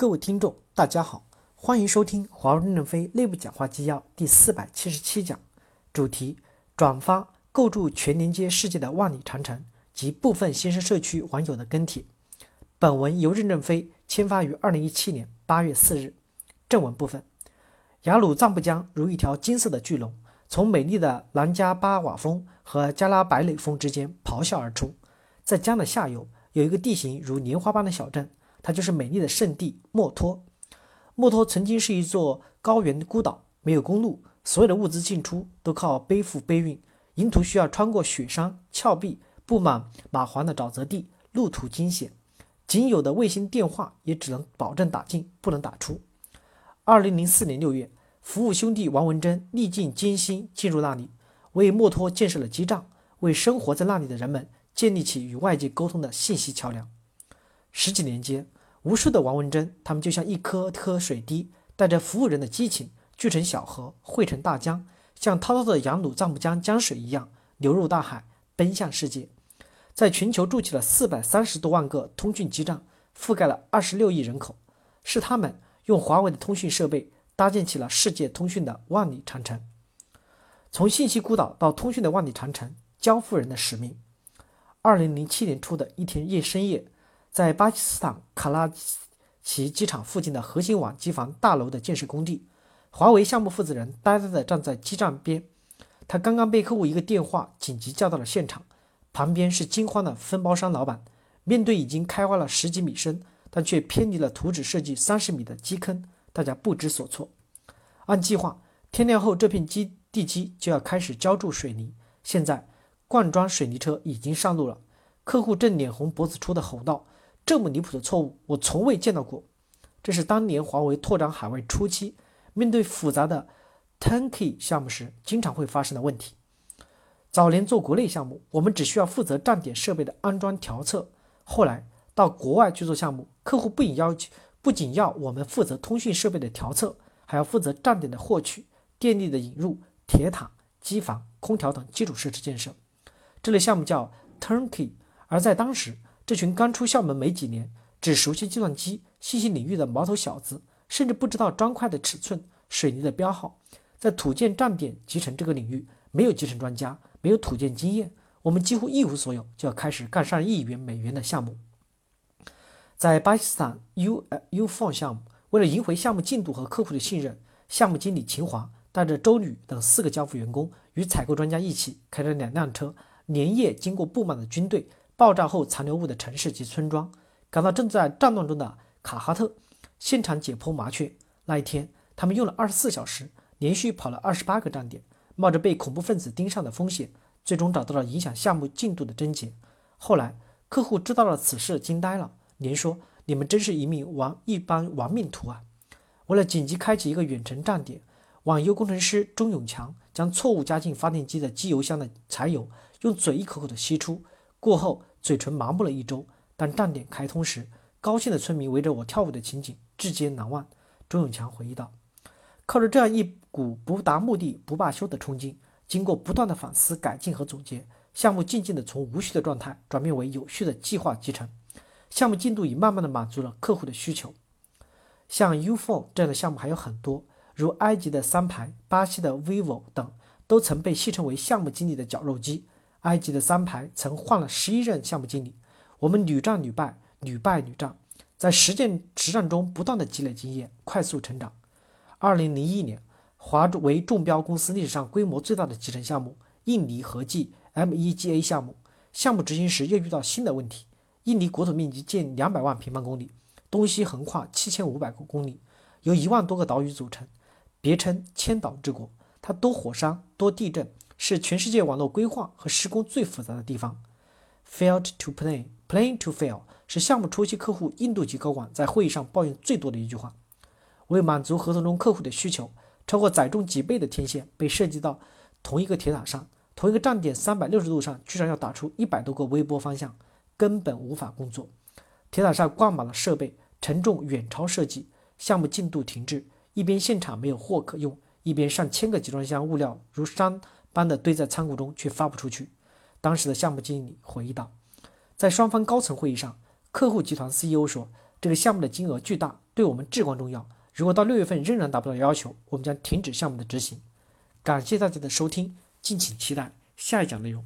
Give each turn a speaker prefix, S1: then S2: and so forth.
S1: 各位听众，大家好，欢迎收听华为任正非内部讲话纪要第四百七十七讲，主题：转发构筑全连接世界的万里长城及部分新生社区网友的跟帖。本文由任正非签发于二零一七年八月四日。正文部分：雅鲁藏布江如一条金色的巨龙，从美丽的南迦巴瓦峰和加拉白垒峰之间咆哮而出。在江的下游，有一个地形如莲花般的小镇。它就是美丽的圣地墨脱。墨脱曾经是一座高原孤岛，没有公路，所有的物资进出都靠背负背运，沿途需要穿过雪山峭壁、布满蚂蟥的沼泽地，路途惊险。仅有的卫星电话也只能保证打进，不能打出。二零零四年六月，服务兄弟王文珍历尽艰辛进入那里，为墨脱建设了基站，为生活在那里的人们建立起与外界沟通的信息桥梁。十几年间，无数的王文珍，他们就像一颗颗水滴，带着服务人的激情，聚成小河，汇成大江，像滔滔的羊鲁藏布江江水一样流入大海，奔向世界，在全球筑起了四百三十多万个通讯基站，覆盖了二十六亿人口。是他们用华为的通讯设备搭建起了世界通讯的万里长城。从信息孤岛到通讯的万里长城，交付人的使命。二零零七年初的一天夜深夜。在巴基斯坦卡拉奇机场附近的核心网机房大楼的建设工地，华为项目负责人呆呆地站在基站边。他刚刚被客户一个电话紧急叫到了现场，旁边是惊慌的分包商老板。面对已经开挖了十几米深，但却偏离了图纸设计三十米的基坑，大家不知所措。按计划，天亮后这片基地基就要开始浇筑水泥。现在，灌装水泥车已经上路了。客户正脸红脖子粗地吼道。这么离谱的错误，我从未见到过。这是当年华为拓展海外初期，面对复杂的 turnkey 项目时经常会发生的问题。早年做国内项目，我们只需要负责站点设备的安装调测。后来到国外去做项目，客户不仅要求，不仅要我们负责通讯设备的调测，还要负责站点的获取、电力的引入、铁塔、机房、空调等基础设施建设。这类项目叫 turnkey，而在当时。这群刚出校门没几年、只熟悉计算机信息领域的毛头小子，甚至不知道砖块的尺寸、水泥的标号，在土建站点集成这个领域没有集成专家，没有土建经验，我们几乎一无所有，就要开始干上亿元美元的项目。在巴基斯坦 U U f o n 项目，为了赢回项目进度和客户的信任，项目经理秦华带着周女等四个交付员工与采购专家一起，开着两辆车，连夜经过布满的军队。爆炸后残留物的城市及村庄，赶到正在战乱中的卡哈特，现场解剖麻雀。那一天，他们用了二十四小时，连续跑了二十八个站点，冒着被恐怖分子盯上的风险，最终找到了影响项目进度的症结。后来，客户知道了此事，惊呆了，连说：“你们真是一命亡一般亡命徒啊！”为了紧急开启一个远程站点，网游工程师钟永强将错误加进发电机的机油箱的柴油，用嘴一口口的吸出，过后。嘴唇麻木了一周，当站点开通时，高兴的村民围着我跳舞的情景至今难忘。钟永强回忆道：“靠着这样一股不达目的不罢休的冲劲，经过不断的反思、改进和总结，项目渐渐地从无序的状态转变为有序的计划集成。项目进度已慢慢地满足了客户的需求。像 U4 这样的项目还有很多，如埃及的三排、巴西的 vivo 等，都曾被戏称为项目经理的绞肉机。”埃及的三排曾换了十一任项目经理，我们屡战屡败，屡败屡战，在实践实战中不断的积累经验，快速成长。二零零一年，华为中标公司历史上规模最大的集成项目——印尼合记 MEGA 项目。项目执行时又遇到新的问题。印尼国土面积近两百万平方公里，东西横跨七千五百公里，由一万多个岛屿组成，别称“千岛之国”。它多火山，多地震。是全世界网络规划和施工最复杂的地方。Failed to plan, plan to fail 是项目初期客户印度籍高管在会议上抱怨最多的一句话。为满足合同中客户的需求，超过载重几倍的天线被设计到同一个铁塔上，同一个站点三百六十度上居然要打出一百多个微波方向，根本无法工作。铁塔上挂满了设备，承重远超设计，项目进度停滞。一边现场没有货可用，一边上千个集装箱物料如山。般的堆在仓库中，却发不出去。当时的项目经理回忆道：“在双方高层会议上，客户集团 CEO 说，这个项目的金额巨大，对我们至关重要。如果到六月份仍然达不到要求，我们将停止项目的执行。感谢大家的收听，敬请期待下一讲内容。